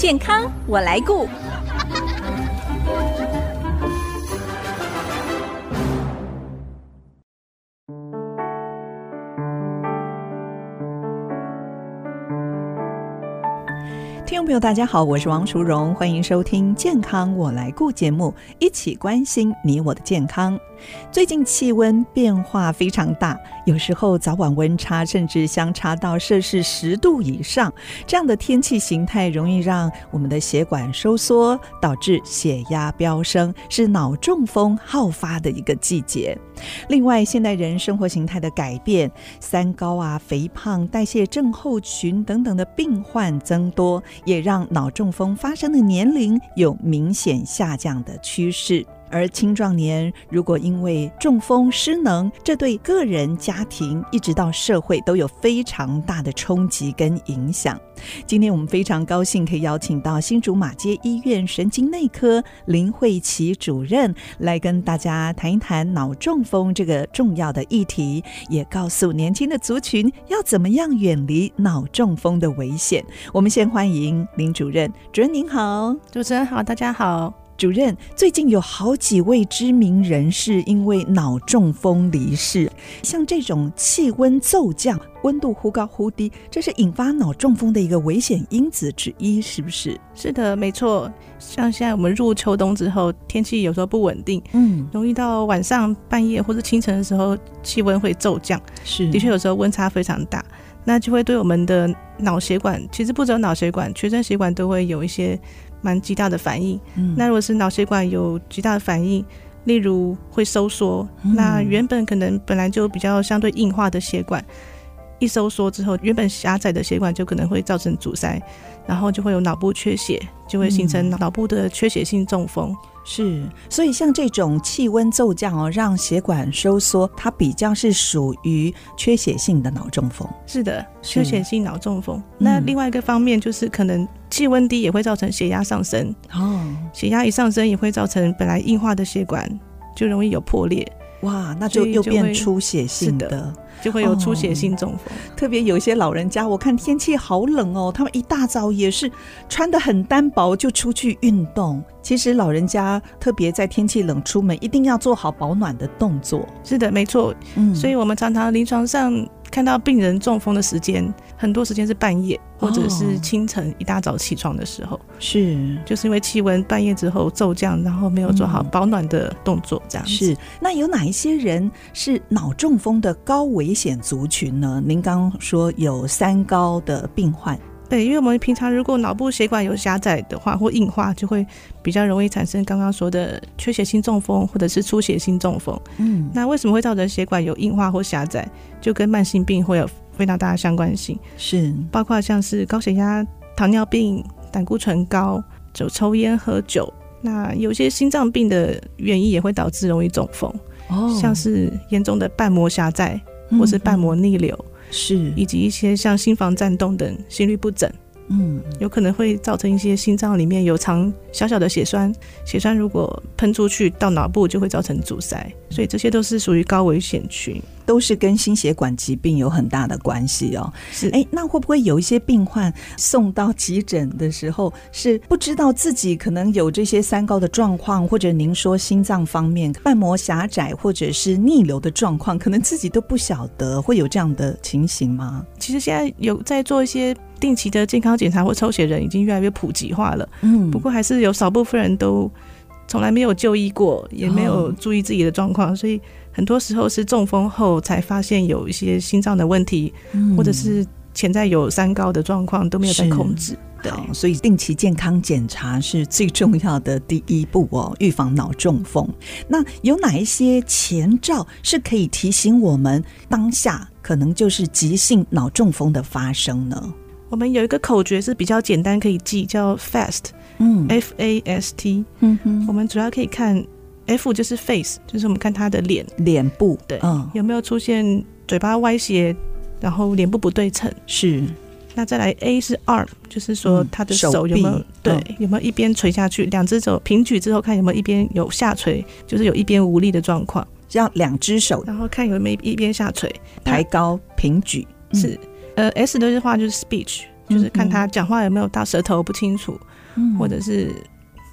健康我来顾。听众朋友，大家好，我是王淑荣，欢迎收听《健康我来顾》节目，一起关心你我的健康。最近气温变化非常大，有时候早晚温差甚至相差到摄氏十度以上，这样的天气形态容易让我们的血管收缩，导致血压飙升，是脑中风好发的一个季节。另外，现代人生活形态的改变，三高啊、肥胖、代谢症候群等等的病患增多，也让脑中风发生的年龄有明显下降的趋势。而青壮年如果因为中风失能，这对个人、家庭一直到社会都有非常大的冲击跟影响。今天我们非常高兴可以邀请到新竹马街医院神经内科林慧琪主任来跟大家谈一谈脑中风这个重要的议题，也告诉年轻的族群要怎么样远离脑中风的危险。我们先欢迎林主任，主任您好，主持人好，大家好。主任，最近有好几位知名人士因为脑中风离世，像这种气温骤降、温度忽高忽低，这是引发脑中风的一个危险因子之一，是不是？是的，没错。像现在我们入秋冬之后，天气有时候不稳定，嗯，容易到晚上半夜或者清晨的时候，气温会骤降，是的确有时候温差非常大，那就会对我们的脑血管，其实不只有脑血管，全身血管都会有一些。蛮极大的反应，嗯，那如果是脑血管有极大的反应，例如会收缩，嗯，那原本可能本来就比较相对硬化的血管，一收缩之后，原本狭窄的血管就可能会造成阻塞，然后就会有脑部缺血，就会形成脑部的缺血性中风。是，所以像这种气温骤降哦，让血管收缩，它比较是属于缺血性的脑中风。是的，缺血性脑中风。那另外一个方面就是，可能气温低也会造成血压上升。哦，血压一上升也会造成本来硬化的血管就容易有破裂。哇，那就又变出血性的。就会有出血性中风，哦，特别有一些老人家，我看天气好冷哦，他们一大早也是穿得很单薄就出去运动。其实老人家特别在天气冷出门，一定要做好保暖的动作。是的，没错。嗯，所以我们常常临床上。看到病人中风的时间，很多时间是半夜或者是清晨一大早起床的时候，是就是因为气温半夜之后骤降，然后没有做好保暖的动作，这样子。是，那有哪一些人是脑中风的高危险族群呢？您刚刚说有三高的病患。对，因为我们平常如果脑部血管有狭窄的话或硬化，就会比较容易产生刚刚说的缺血性中风或者是出血性中风。嗯，那为什么会造成血管有硬化或狭窄？就跟慢性病会有非常大的相关性。是，包括像是高血压、糖尿病、胆固醇高、就抽烟喝酒，那有些心脏病的原因也会导致容易中风。哦，像是严重的瓣膜狭窄或是瓣膜逆流。嗯是，以及一些像心房颤动等心律不整，嗯，有可能会造成一些心脏里面有藏小小的血栓，血栓如果喷出去到脑部就会造成阻塞，所以这些都是属于高危险群。都是跟心血管疾病有很大的关系哦。是，哎，那会不会有一些病患送到急诊的时候，是不知道自己可能有这些三高的状况，或者您说心脏方面瓣膜狭窄或者是逆流的状况，可能自己都不晓得，会有这样的情形吗？其实现在有在做一些定期的健康检查或抽血人已经越来越普及化了。嗯，不过还是有少部分人都从来没有就医过，也没有注意自己的状况，哦，所以。很多时候是中风后才发现有一些心脏的问题，嗯、或者是潜在有三高的状况都没有在控制。对，所以定期健康检查是最重要的第一步哦，预防脑中风。那有哪一些前兆是可以提醒我们当下可能就是急性脑中风的发生呢？我们有一个口诀是比较简单可以记，叫 FAST，嗯，F A S T，嗯哼，我们主要可以看。F 就是 face，就是我们看他的脸，脸部，对，嗯，有没有出现嘴巴歪斜，然后脸部不对称？是。那再来 A 是 arm，就是说他的手有没有、嗯、对、嗯，有没有一边垂下去？两只手平举之后，看有没有一边有下垂，就是有一边无力的状况。这样两只手，然后看有没有一边下垂，抬高平举。是，呃，S 的话就是 speech。就是看他讲话有没有到舌头不清楚，嗯、或者是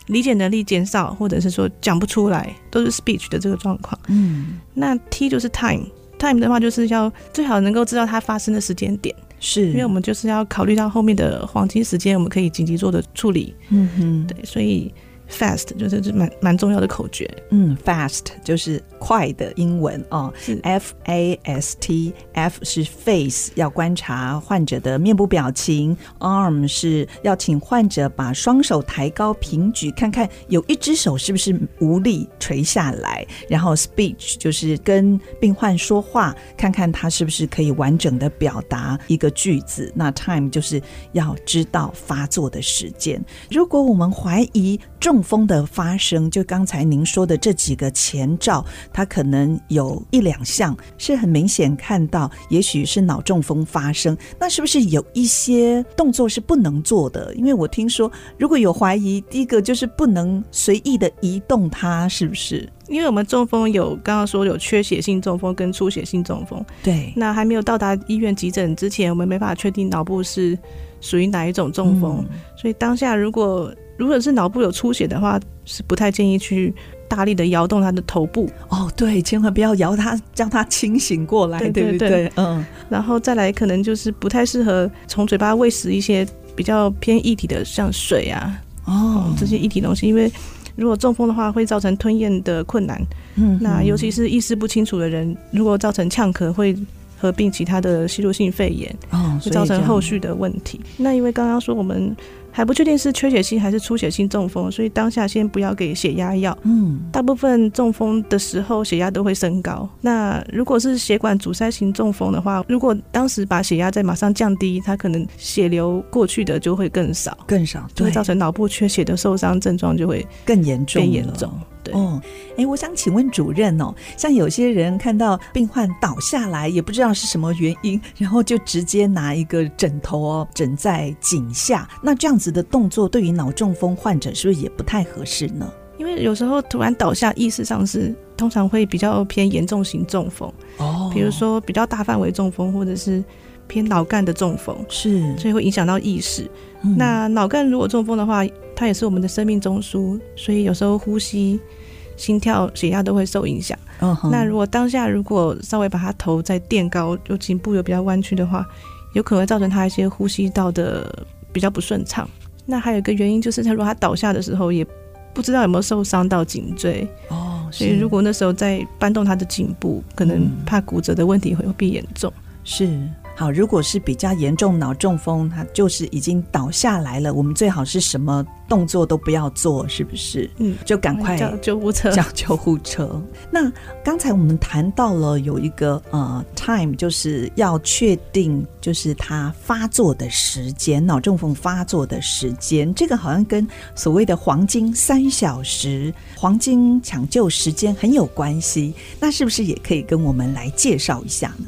理解能力减少，或者是说讲不出来，都是 speech 的这个状况。嗯，那 T 就是 time，time 的话就是要最好能够知道它发生的时间点，是因为我们就是要考虑到后面的黄金时间，我们可以紧急做的处理。嗯哼，对，所以 fast 就是这蛮蛮重要的口诀。嗯，fast 就是。快的英文哦，F A S T，F 是 face，要观察患者的面部表情；arm 是要请患者把双手抬高平举，看看有一只手是不是无力垂下来；然后 speech 就是跟病患说话，看看他是不是可以完整的表达一个句子。那 time 就是要知道发作的时间。如果我们怀疑中风的发生，就刚才您说的这几个前兆。它可能有一两项是很明显看到，也许是脑中风发生。那是不是有一些动作是不能做的？因为我听说，如果有怀疑，第一个就是不能随意的移动它，是不是？因为我们中风有刚刚说有缺血性中风跟出血性中风，对，那还没有到达医院急诊之前，我们没法确定脑部是属于哪一种中风，嗯、所以当下如果如果是脑部有出血的话，是不太建议去。大力的摇动他的头部哦，对，千万不要摇他，将他清醒过来，对，对，对，对不对？嗯，然后再来，可能就是不太适合从嘴巴喂食一些比较偏液体的，像水啊，哦，这些液体东西，因为如果中风的话，会造成吞咽的困难。嗯，那尤其是意识不清楚的人，如果造成呛咳，会合并其他的吸入性肺炎，哦，会造成后续的问题。那因为刚刚说我们。还不确定是缺血性还是出血性中风，所以当下先不要给血压药。嗯，大部分中风的时候血压都会升高。那如果是血管阻塞型中风的话，如果当时把血压再马上降低，它可能血流过去的就会更少，更少，就会造成脑部缺血的受伤症状就会更严重，更严重。哦，哎，我想请问主任哦，像有些人看到病患倒下来，也不知道是什么原因，然后就直接拿一个枕头哦枕在颈下，那这样子的动作对于脑中风患者是不是也不太合适呢？因为有时候突然倒下，意识上是通常会比较偏严重型中风哦，比如说比较大范围中风，或者是偏脑干的中风，是，所以会影响到意识。嗯、那脑干如果中风的话，它也是我们的生命中枢，所以有时候呼吸。心跳、血压都会受影响。Uh huh. 那如果当下如果稍微把他头再垫高，就颈部有比较弯曲的话，有可能会造成他一些呼吸道的比较不顺畅。那还有一个原因就是，他如果他倒下的时候，也不知道有没有受伤到颈椎。哦，oh, 所以如果那时候再搬动他的颈部，可能怕骨折的问题会变严重。是。好，如果是比较严重脑中风，他就是已经倒下来了，我们最好是什么动作都不要做，是不是？嗯，就赶快叫救护车，叫救护车。那刚才我们谈到了有一个呃 time，就是要确定就是他发作的时间，脑中风发作的时间，这个好像跟所谓的黄金三小时、黄金抢救时间很有关系。那是不是也可以跟我们来介绍一下呢？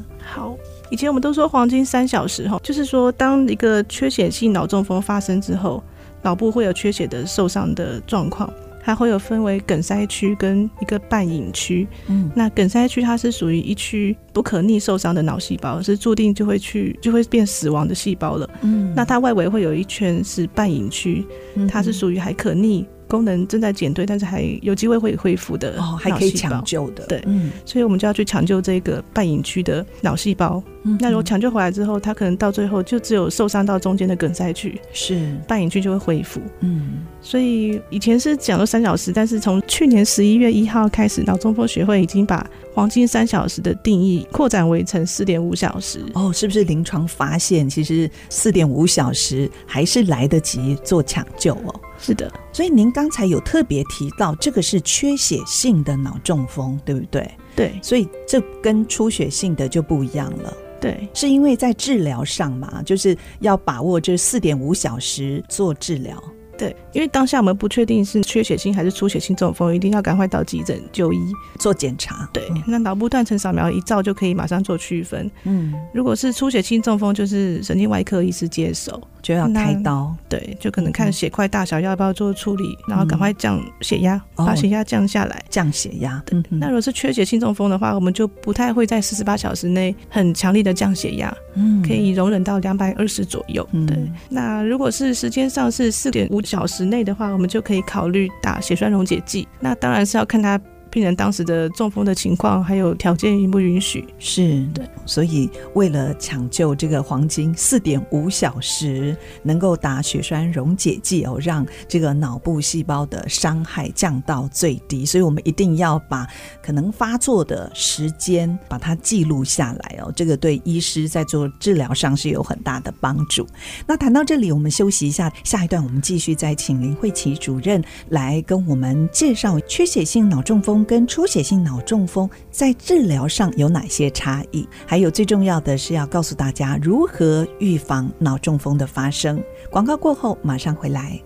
好。以前我们都说黄金三小时哈，就是说当一个缺血性脑中风发生之后，脑部会有缺血的受伤的状况，它会有分为梗塞区跟一个半隐区。嗯，那梗塞区它是属于一区不可逆受伤的脑细胞，是注定就会去就会变死亡的细胞了。嗯，那它外围会有一圈是半隐区，它是属于还可逆。功能正在减退，但是还有机会会恢复的哦，还可以抢救的。对，嗯，所以我们就要去抢救这个半隐区的脑细胞。嗯，那如果抢救回来之后，它可能到最后就只有受伤到中间的梗塞区，是半隐区就会恢复。嗯，所以以前是讲了三小时，但是从去年十一月一号开始，脑中风学会已经把黄金三小时的定义扩展为成四点五小时。哦，是不是临床发现其实四点五小时还是来得及做抢救哦？是的，所以您刚才有特别提到，这个是缺血性的脑中风，对不对？对，所以这跟出血性的就不一样了。对，是因为在治疗上嘛，就是要把握这四点五小时做治疗。对，因为当下我们不确定是缺血性还是出血性中风，一定要赶快到急诊就医做检查。对，嗯、那脑部断层扫描一照就可以马上做区分。嗯，如果是出血性中风，就是神经外科医师接手，就要开刀，对，就可能看血块大小要不要做处理，嗯、然后赶快降血压，嗯、把血压降下来，降血压。对，那如果是缺血性中风的话，我们就不太会在四十八小时内很强力的降血压，嗯，可以容忍到两百二十左右。嗯、对，那如果是时间上是四点五小时内的话，我们就可以考虑打血栓溶解剂。那当然是要看他。病人当时的中风的情况，还有条件允不允许？是对，所以为了抢救这个黄金四点五小时，能够打血栓溶解剂哦，让这个脑部细胞的伤害降到最低。所以我们一定要把可能发作的时间把它记录下来哦，这个对医师在做治疗上是有很大的帮助。那谈到这里，我们休息一下，下一段我们继续再请林慧琪主任来跟我们介绍缺血性脑中风。跟出血性脑中风在治疗上有哪些差异？还有最重要的是要告诉大家如何预防脑中风的发生。广告过后马上回来。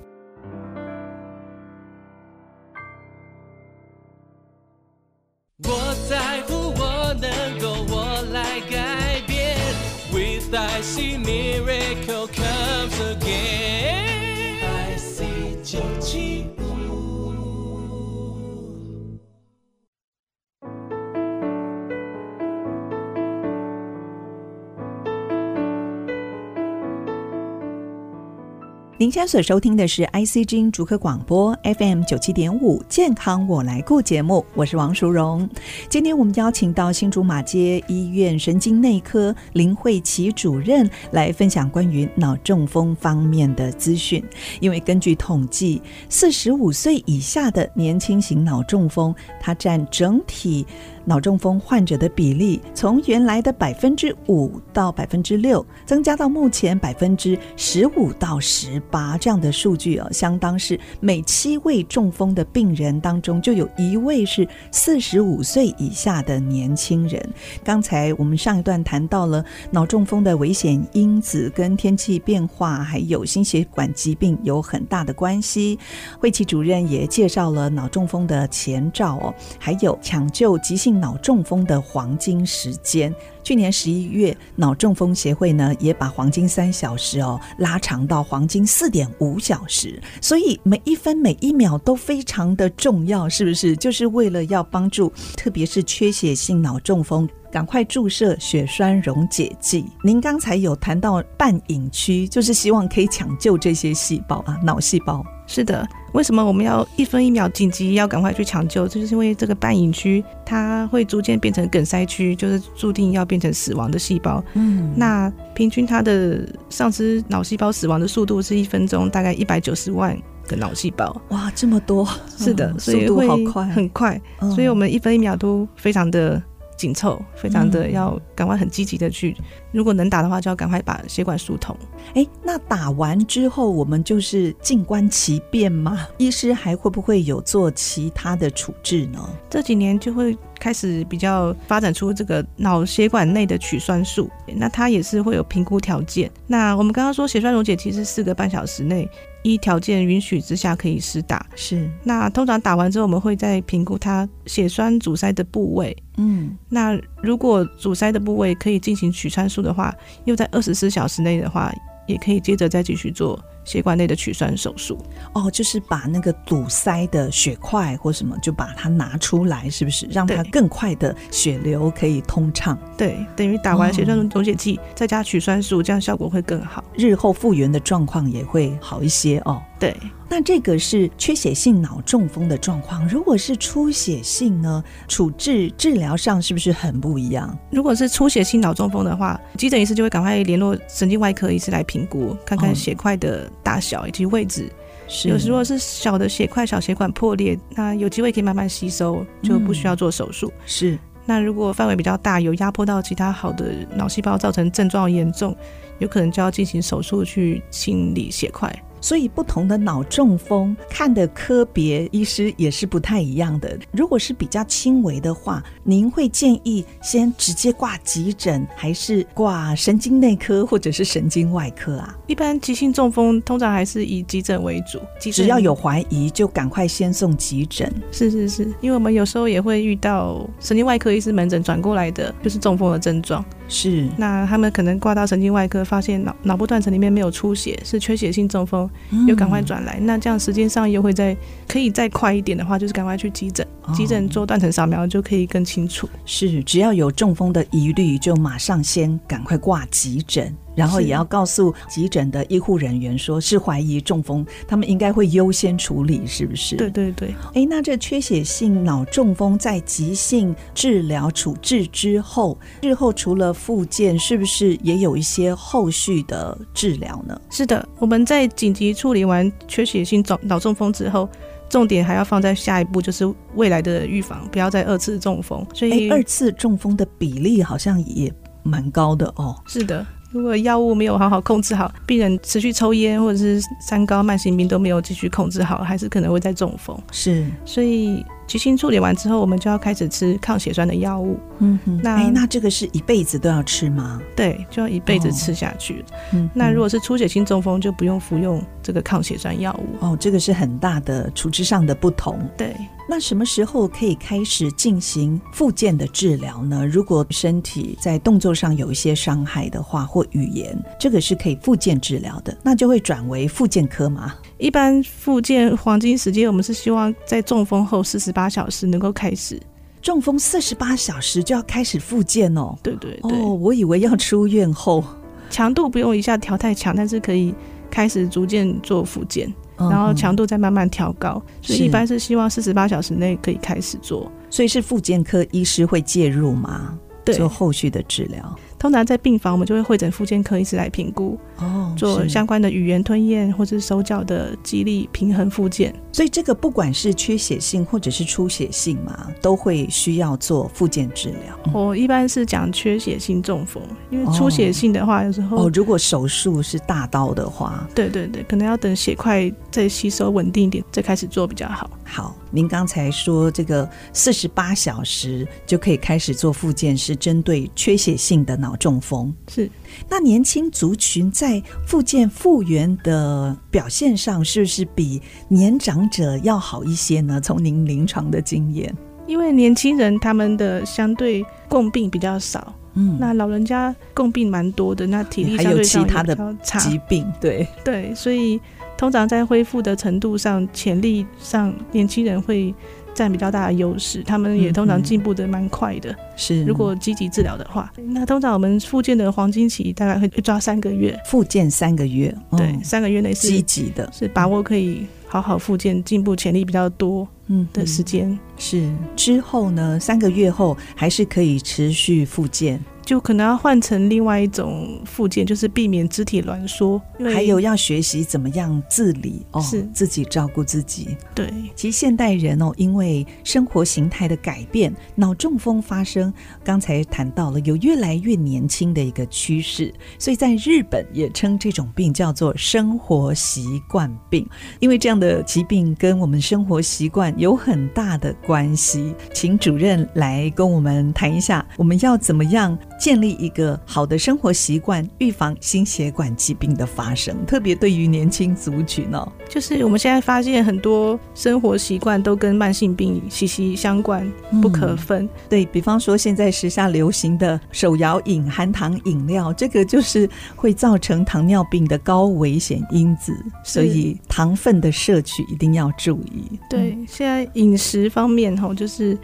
您现在所收听的是 IC 之音竹科广播 FM 九七点五健康我来顾节目，我是王淑荣。今天我们邀请到新竹马街医院神经内科林慧琪主任来分享关于脑中风方面的资讯。因为根据统计，四十五岁以下的年轻型脑中风，它占整体。脑中风患者的比例从原来的百分之五到百分之六，增加到目前百分之十五到十八这样的数据哦，相当是每七位中风的病人当中就有一位是四十五岁以下的年轻人。刚才我们上一段谈到了脑中风的危险因子跟天气变化，还有心血管疾病有很大的关系。惠琪主任也介绍了脑中风的前兆哦，还有抢救急性。脑中风的黄金时间，去年十一月，脑中风协会呢也把黄金三小时哦拉长到黄金四点五小时，所以每一分每一秒都非常的重要，是不是？就是为了要帮助，特别是缺血性脑中风，赶快注射血栓溶解剂。您刚才有谈到半隐区，就是希望可以抢救这些细胞啊，脑细胞。是的，为什么我们要一分一秒紧急要赶快去抢救？这就是因为这个半隐区它会逐渐变成梗塞区，就是注定要变成死亡的细胞。嗯，那平均它的丧失脑细胞死亡的速度是一分钟大概一百九十万个脑细胞。哇，这么多！是的，所以会很快，所以我们一分一秒都非常的。紧凑，非常的要赶快很积极的去，嗯、如果能打的话，就要赶快把血管疏通。哎，那打完之后，我们就是静观其变吗？医师还会不会有做其他的处置呢？这几年就会开始比较发展出这个脑血管内的取栓术，那它也是会有评估条件。那我们刚刚说血栓溶解其实四个半小时内。依条件允许之下可以施打，是。那通常打完之后，我们会再评估它血栓阻塞的部位。嗯，那如果阻塞的部位可以进行取栓术的话，又在二十四小时内的话，也可以接着再继续做。血管内的取栓手术哦，就是把那个堵塞的血块或什么，就把它拿出来，是不是让它更快的血流可以通畅？对，等于打完血栓溶解剂，再加取栓术，这样效果会更好，日后复原的状况也会好一些哦。对，那这个是缺血性脑中风的状况，如果是出血性呢？处置治疗上是不是很不一样？如果是出血性脑中风的话，急诊医师就会赶快联络神经外科医师来评估，看看血块的大小以及位置。是，有时候是小的血块、小血管破裂，那有机会可以慢慢吸收，就不需要做手术。嗯、是，那如果范围比较大，有压迫到其他好的脑细胞，造成症状严重，有可能就要进行手术去清理血块。所以，不同的脑中风看的科别医师也是不太一样的。如果是比较轻微的话，您会建议先直接挂急诊，还是挂神经内科或者是神经外科啊？一般急性中风通常还是以急诊为主，只要有怀疑就赶快先送急诊。是是是，因为我们有时候也会遇到神经外科医师门诊转过来的，就是中风的症状。是，那他们可能挂到神经外科，发现脑脑部断层里面没有出血，是缺血性中风，又赶快转来。嗯、那这样时间上又会再可以再快一点的话，就是赶快去急诊，急诊做断层扫描就可以更清楚。是，只要有中风的疑虑，就马上先赶快挂急诊。然后也要告诉急诊的医护人员，说是怀疑中风，他们应该会优先处理，是不是？对对对。哎，那这缺血性脑中风在急性治疗处置之后，日后除了复健，是不是也有一些后续的治疗呢？是的，我们在紧急处理完缺血性脑脑中风之后，重点还要放在下一步，就是未来的预防，不要再二次中风。所以二次中风的比例好像也蛮高的哦。是的。如果药物没有好好控制好，病人持续抽烟或者是三高慢性病都没有继续控制好，还是可能会再中风。是，所以急性处理完之后，我们就要开始吃抗血栓的药物。嗯哼，那哎，那这个是一辈子都要吃吗？对，就要一辈子吃下去。哦、嗯，那如果是出血性中风，就不用服用这个抗血栓药物。哦，这个是很大的处置上的不同。对。那什么时候可以开始进行复健的治疗呢？如果身体在动作上有一些伤害的话，或语言，这个是可以复健治疗的，那就会转为复健科吗？一般复健黄金时间，我们是希望在中风后四十八小时能够开始。中风四十八小时就要开始复健哦？对对对。哦，我以为要出院后，强度不用一下调太强，但是可以开始逐渐做复健。然后强度再慢慢调高，嗯，所以一般是希望四十八小时内可以开始做。所以是复健科医师会介入吗？对，做后续的治疗。通常在病房，我们就会会诊复健科医师来评估，哦，做相关的语言吞咽或者是手脚的肌力平衡复健。所以这个不管是缺血性或者是出血性嘛，都会需要做复健治疗。嗯、我一般是讲缺血性中风，因为出血性的话，哦、有时候哦，如果手术是大刀的话，对对对，可能要等血块再吸收稳定一点，再开始做比较好。好，您刚才说这个四十八小时就可以开始做复健，是针对缺血性的脑中风。是，那年轻族群在复健复原的表现上，是不是比年长者要好一些呢？从您临床的经验，因为年轻人他们的相对共病比较少，嗯，那老人家共病蛮多的，那体力相对上比较差，还有其他的疾病，对对，所以。通常在恢复的程度上、潜力上，年轻人会占比较大的优势。他们也通常进步的蛮快的。是、嗯，如果积极治疗的话，那通常我们复健的黄金期大概会抓三个月。复健三个月，嗯、对，三个月内是积极的，是把握可以好好复健、进步潜力比较多嗯的时间、嗯。是之后呢，三个月后还是可以持续复健。就可能要换成另外一种复健，就是避免肢体挛缩，还有要学习怎么样自理哦，是自己照顾自己。对，其实现代人哦，因为生活形态的改变，脑中风发生，刚才谈到了有越来越年轻的一个趋势，所以在日本也称这种病叫做生活习惯病，因为这样的疾病跟我们生活习惯有很大的关系。请主任来跟我们谈一下，我们要怎么样建立一个好的生活习惯，预防心血管疾病的发生，特别对于年轻族群哦。就是我们现在发现很多生活习惯都跟慢性病息息相关，不可分。嗯、对，比方说，现在时下流行的手摇饮、含糖饮料，这个就是会造成糖尿病的高危险因子，所以糖分的摄取一定要注意。对，嗯、现在饮食方面哈，就是。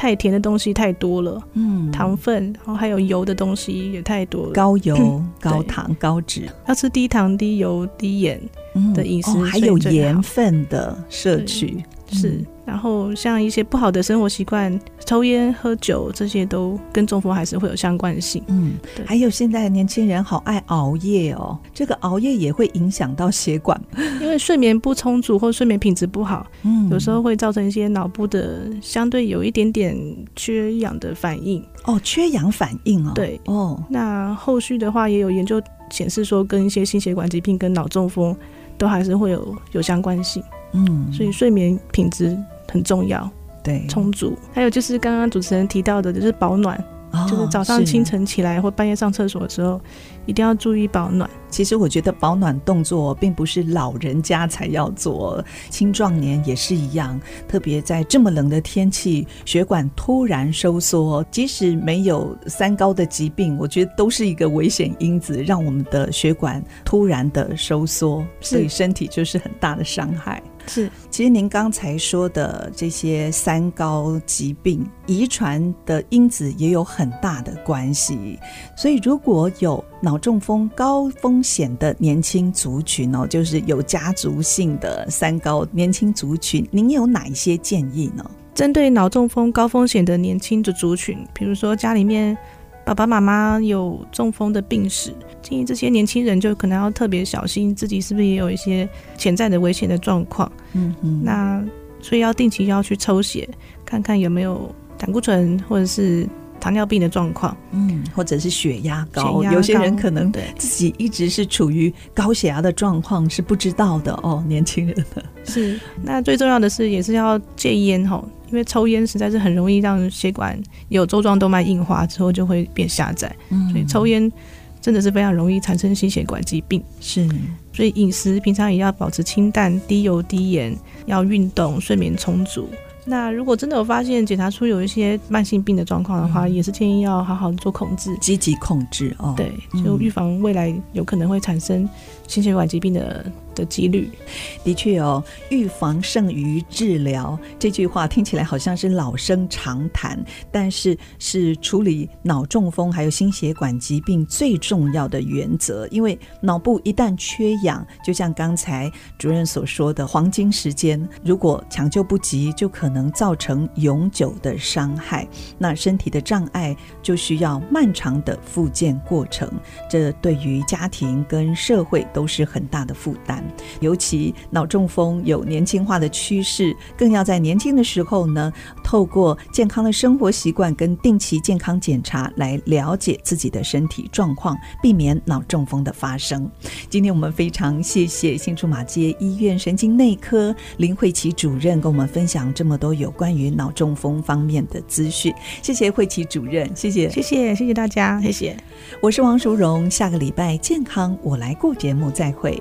太甜的东西太多了，嗯，糖分，然后还有油的东西也太多了，高油、高糖、高脂，要吃低糖、低油、低盐的饮食，嗯哦，还有盐分的摄取，是。然后像一些不好的生活习惯，抽烟、喝酒这些都跟中风还是会有相关性。嗯，还有现在的年轻人好爱熬夜哦，这个熬夜也会影响到血管，因为睡眠不充足或睡眠品质不好，嗯，有时候会造成一些脑部的相对有一点点缺氧的反应。哦，缺氧反应哦。对。哦，那后续的话也有研究显示说，跟一些心血管疾病跟脑中风都还是会有有相关性。嗯，所以睡眠品质。很重要，对，充足。还有就是刚刚主持人提到的，就是保暖，哦，就是早上清晨起来或半夜上厕所的时候，一定要注意保暖。其实我觉得保暖动作并不是老人家才要做，青壮年也是一样。特别在这么冷的天气，血管突然收缩，即使没有三高的疾病，我觉得都是一个危险因子，让我们的血管突然的收缩，对身体就是很大的伤害。是，其实您刚才说的这些三高疾病，遗传的因子也有很大的关系。所以，如果有脑中风高风险的年轻族群哦，就是有家族性的三高年轻族群，您有哪一些建议呢？针对脑中风高风险的年轻的族群，比如说家里面。爸爸妈妈有中风的病史，建议这些年轻人就可能要特别小心，自己是不是也有一些潜在的危险的状况。嗯嗯，那所以要定期要去抽血，看看有没有胆固醇或者是糖尿病的状况。嗯，或者是血压高，有些人可能自己一直是处于高血压的状况是不知道的哦。年轻人的是，那最重要的是也是要戒烟吼。因为抽烟实在是很容易让血管有周状动脉硬化之后就会变狭窄，所以抽烟真的是非常容易产生心血管疾病。是，所以饮食平常也要保持清淡、低油、低盐，要运动、睡眠充足。那如果真的有发现检查出有一些慢性病的状况的话，嗯、也是建议要好好做控制，积极控制哦。对，就预防未来有可能会产生心血管疾病的的几率。的确哦，预防胜于治疗这句话听起来好像是老生常谈，但是是处理脑中风还有心血管疾病最重要的原则。因为脑部一旦缺氧，就像刚才主任所说的黄金时间，如果抢救不及，就可能造成永久的伤害。那身体的障碍就需要漫长的复健过程，这对于家庭跟社会都是很大的负担。尤其脑中风有年轻化的趋势，更要在年轻的时候呢，透过健康的生活习惯跟定期健康检查来了解自己的身体状况，避免脑中风的发生。今天我们非常谢谢新竹马街医院神经内科林慧琪主任跟我们分享这么多有关于脑中风方面的资讯。谢谢慧琪主任，谢谢，谢谢，谢谢大家，谢谢。我是王淑荣，下个礼拜健康我来过节目再会。